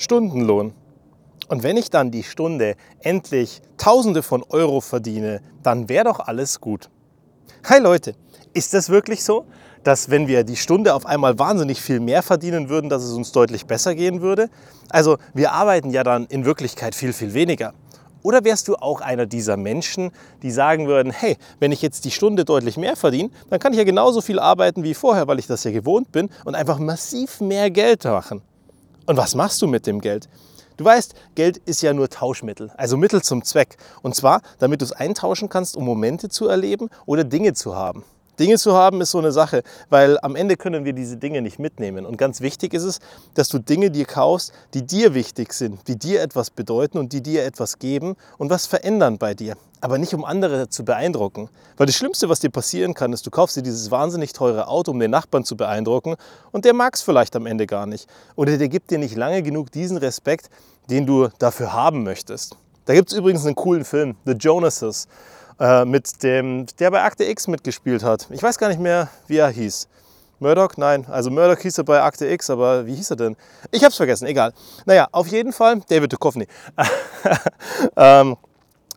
Stundenlohn. Und wenn ich dann die Stunde endlich Tausende von Euro verdiene, dann wäre doch alles gut. Hi Leute, ist das wirklich so, dass wenn wir die Stunde auf einmal wahnsinnig viel mehr verdienen würden, dass es uns deutlich besser gehen würde? Also wir arbeiten ja dann in Wirklichkeit viel, viel weniger. Oder wärst du auch einer dieser Menschen, die sagen würden, hey, wenn ich jetzt die Stunde deutlich mehr verdiene, dann kann ich ja genauso viel arbeiten wie vorher, weil ich das ja gewohnt bin und einfach massiv mehr Geld machen. Und was machst du mit dem Geld? Du weißt, Geld ist ja nur Tauschmittel, also Mittel zum Zweck. Und zwar, damit du es eintauschen kannst, um Momente zu erleben oder Dinge zu haben. Dinge zu haben ist so eine Sache, weil am Ende können wir diese Dinge nicht mitnehmen. Und ganz wichtig ist es, dass du Dinge dir kaufst, die dir wichtig sind, die dir etwas bedeuten und die dir etwas geben und was verändern bei dir. Aber nicht um andere zu beeindrucken. Weil das Schlimmste, was dir passieren kann, ist, du kaufst dir dieses wahnsinnig teure Auto, um den Nachbarn zu beeindrucken und der mag es vielleicht am Ende gar nicht. Oder der gibt dir nicht lange genug diesen Respekt, den du dafür haben möchtest. Da gibt es übrigens einen coolen Film, The Jonases. Äh, mit dem, der bei Akte X mitgespielt hat. Ich weiß gar nicht mehr, wie er hieß. Murdoch? Nein, also Murdoch hieß er bei Akte X, aber wie hieß er denn? Ich hab's vergessen, egal. Naja, auf jeden Fall, David Duchovny. ähm,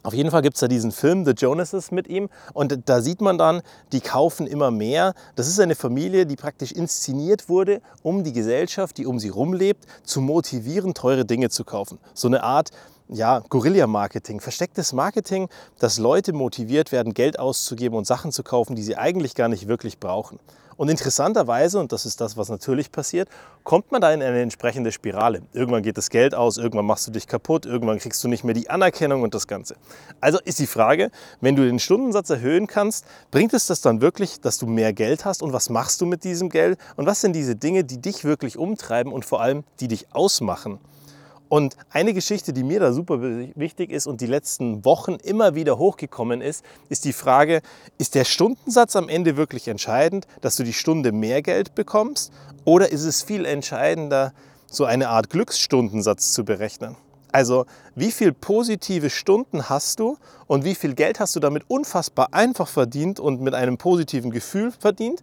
auf jeden Fall gibt es da diesen Film The Jonases mit ihm und da sieht man dann, die kaufen immer mehr. Das ist eine Familie, die praktisch inszeniert wurde, um die Gesellschaft, die um sie rumlebt, zu motivieren, teure Dinge zu kaufen. So eine Art ja, Guerilla-Marketing, verstecktes Marketing, dass Leute motiviert werden, Geld auszugeben und Sachen zu kaufen, die sie eigentlich gar nicht wirklich brauchen. Und interessanterweise, und das ist das, was natürlich passiert, kommt man da in eine entsprechende Spirale. Irgendwann geht das Geld aus, irgendwann machst du dich kaputt, irgendwann kriegst du nicht mehr die Anerkennung und das Ganze. Also ist die Frage, wenn du den Stundensatz erhöhen kannst, bringt es das dann wirklich, dass du mehr Geld hast und was machst du mit diesem Geld und was sind diese Dinge, die dich wirklich umtreiben und vor allem, die dich ausmachen? Und eine Geschichte, die mir da super wichtig ist und die letzten Wochen immer wieder hochgekommen ist, ist die Frage, ist der Stundensatz am Ende wirklich entscheidend, dass du die Stunde mehr Geld bekommst? Oder ist es viel entscheidender, so eine Art Glücksstundensatz zu berechnen? Also wie viele positive Stunden hast du und wie viel Geld hast du damit unfassbar einfach verdient und mit einem positiven Gefühl verdient,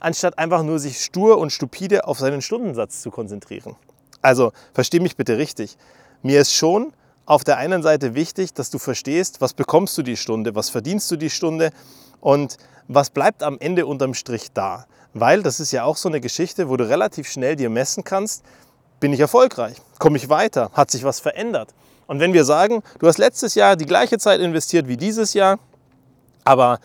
anstatt einfach nur sich stur und stupide auf seinen Stundensatz zu konzentrieren. Also versteh mich bitte richtig. Mir ist schon auf der einen Seite wichtig, dass du verstehst, was bekommst du die Stunde, was verdienst du die Stunde und was bleibt am Ende unterm Strich da. Weil das ist ja auch so eine Geschichte, wo du relativ schnell dir messen kannst, bin ich erfolgreich, komme ich weiter, hat sich was verändert. Und wenn wir sagen, du hast letztes Jahr die gleiche Zeit investiert wie dieses Jahr, aber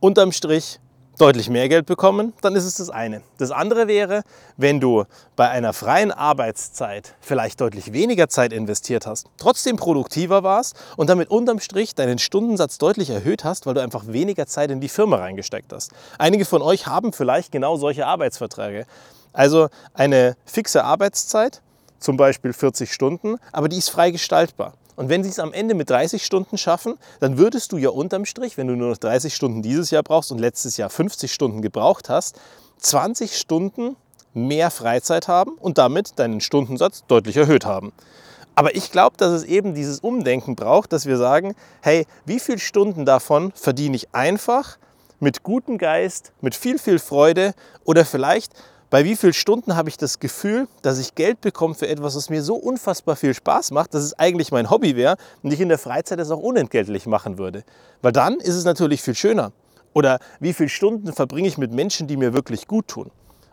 unterm Strich deutlich mehr Geld bekommen, dann ist es das eine. Das andere wäre, wenn du bei einer freien Arbeitszeit vielleicht deutlich weniger Zeit investiert hast, trotzdem produktiver warst und damit unterm Strich deinen Stundensatz deutlich erhöht hast, weil du einfach weniger Zeit in die Firma reingesteckt hast. Einige von euch haben vielleicht genau solche Arbeitsverträge. Also eine fixe Arbeitszeit, zum Beispiel 40 Stunden, aber die ist frei gestaltbar. Und wenn sie es am Ende mit 30 Stunden schaffen, dann würdest du ja unterm Strich, wenn du nur noch 30 Stunden dieses Jahr brauchst und letztes Jahr 50 Stunden gebraucht hast, 20 Stunden mehr Freizeit haben und damit deinen Stundensatz deutlich erhöht haben. Aber ich glaube, dass es eben dieses Umdenken braucht, dass wir sagen, hey, wie viele Stunden davon verdiene ich einfach mit gutem Geist, mit viel, viel Freude oder vielleicht bei wie vielen Stunden habe ich das Gefühl, dass ich Geld bekomme für etwas, was mir so unfassbar viel Spaß macht, dass es eigentlich mein Hobby wäre und ich in der Freizeit es auch unentgeltlich machen würde. Weil dann ist es natürlich viel schöner. Oder wie viele Stunden verbringe ich mit Menschen, die mir wirklich gut tun.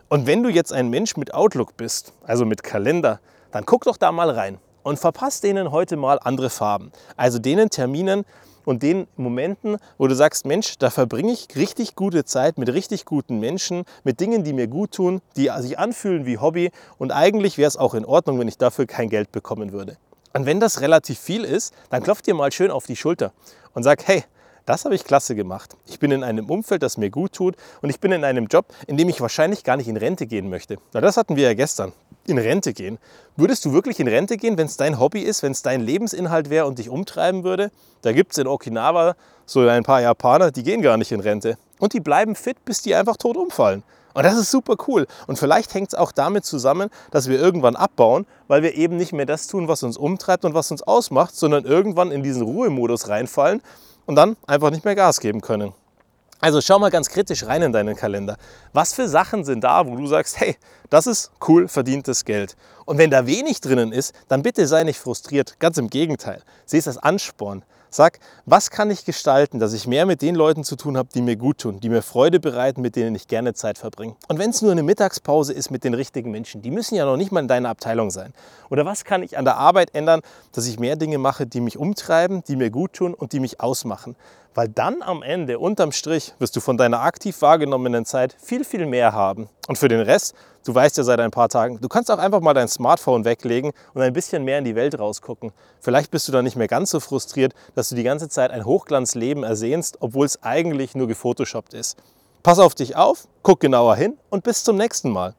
Und wenn du jetzt ein Mensch mit Outlook bist, also mit Kalender, dann guck doch da mal rein und verpasst denen heute mal andere Farben. Also denen Terminen, und den Momenten, wo du sagst, Mensch, da verbringe ich richtig gute Zeit mit richtig guten Menschen, mit Dingen, die mir gut tun, die sich anfühlen wie Hobby und eigentlich wäre es auch in Ordnung, wenn ich dafür kein Geld bekommen würde. Und wenn das relativ viel ist, dann klopft dir mal schön auf die Schulter und sag, hey, das habe ich klasse gemacht. Ich bin in einem Umfeld, das mir gut tut und ich bin in einem Job, in dem ich wahrscheinlich gar nicht in Rente gehen möchte. Na, das hatten wir ja gestern. In Rente gehen. Würdest du wirklich in Rente gehen, wenn es dein Hobby ist, wenn es dein Lebensinhalt wäre und dich umtreiben würde? Da gibt es in Okinawa so ein paar Japaner, die gehen gar nicht in Rente. Und die bleiben fit, bis die einfach tot umfallen. Und das ist super cool. Und vielleicht hängt es auch damit zusammen, dass wir irgendwann abbauen, weil wir eben nicht mehr das tun, was uns umtreibt und was uns ausmacht, sondern irgendwann in diesen Ruhemodus reinfallen und dann einfach nicht mehr Gas geben können. Also schau mal ganz kritisch rein in deinen Kalender. Was für Sachen sind da, wo du sagst, hey, das ist cool verdientes Geld. Und wenn da wenig drinnen ist, dann bitte sei nicht frustriert. Ganz im Gegenteil. Sieh es als Ansporn. Sag, was kann ich gestalten, dass ich mehr mit den Leuten zu tun habe, die mir gut tun, die mir Freude bereiten, mit denen ich gerne Zeit verbringe. Und wenn es nur eine Mittagspause ist mit den richtigen Menschen, die müssen ja noch nicht mal in deiner Abteilung sein. Oder was kann ich an der Arbeit ändern, dass ich mehr Dinge mache, die mich umtreiben, die mir gut tun und die mich ausmachen. Weil dann am Ende, unterm Strich, wirst du von deiner aktiv wahrgenommenen Zeit viel, viel mehr haben. Und für den Rest, du weißt ja seit ein paar Tagen, du kannst auch einfach mal dein Smartphone weglegen und ein bisschen mehr in die Welt rausgucken. Vielleicht bist du dann nicht mehr ganz so frustriert, dass du die ganze Zeit ein Hochglanzleben ersehnst, obwohl es eigentlich nur gefotoshoppt ist. Pass auf dich auf, guck genauer hin und bis zum nächsten Mal.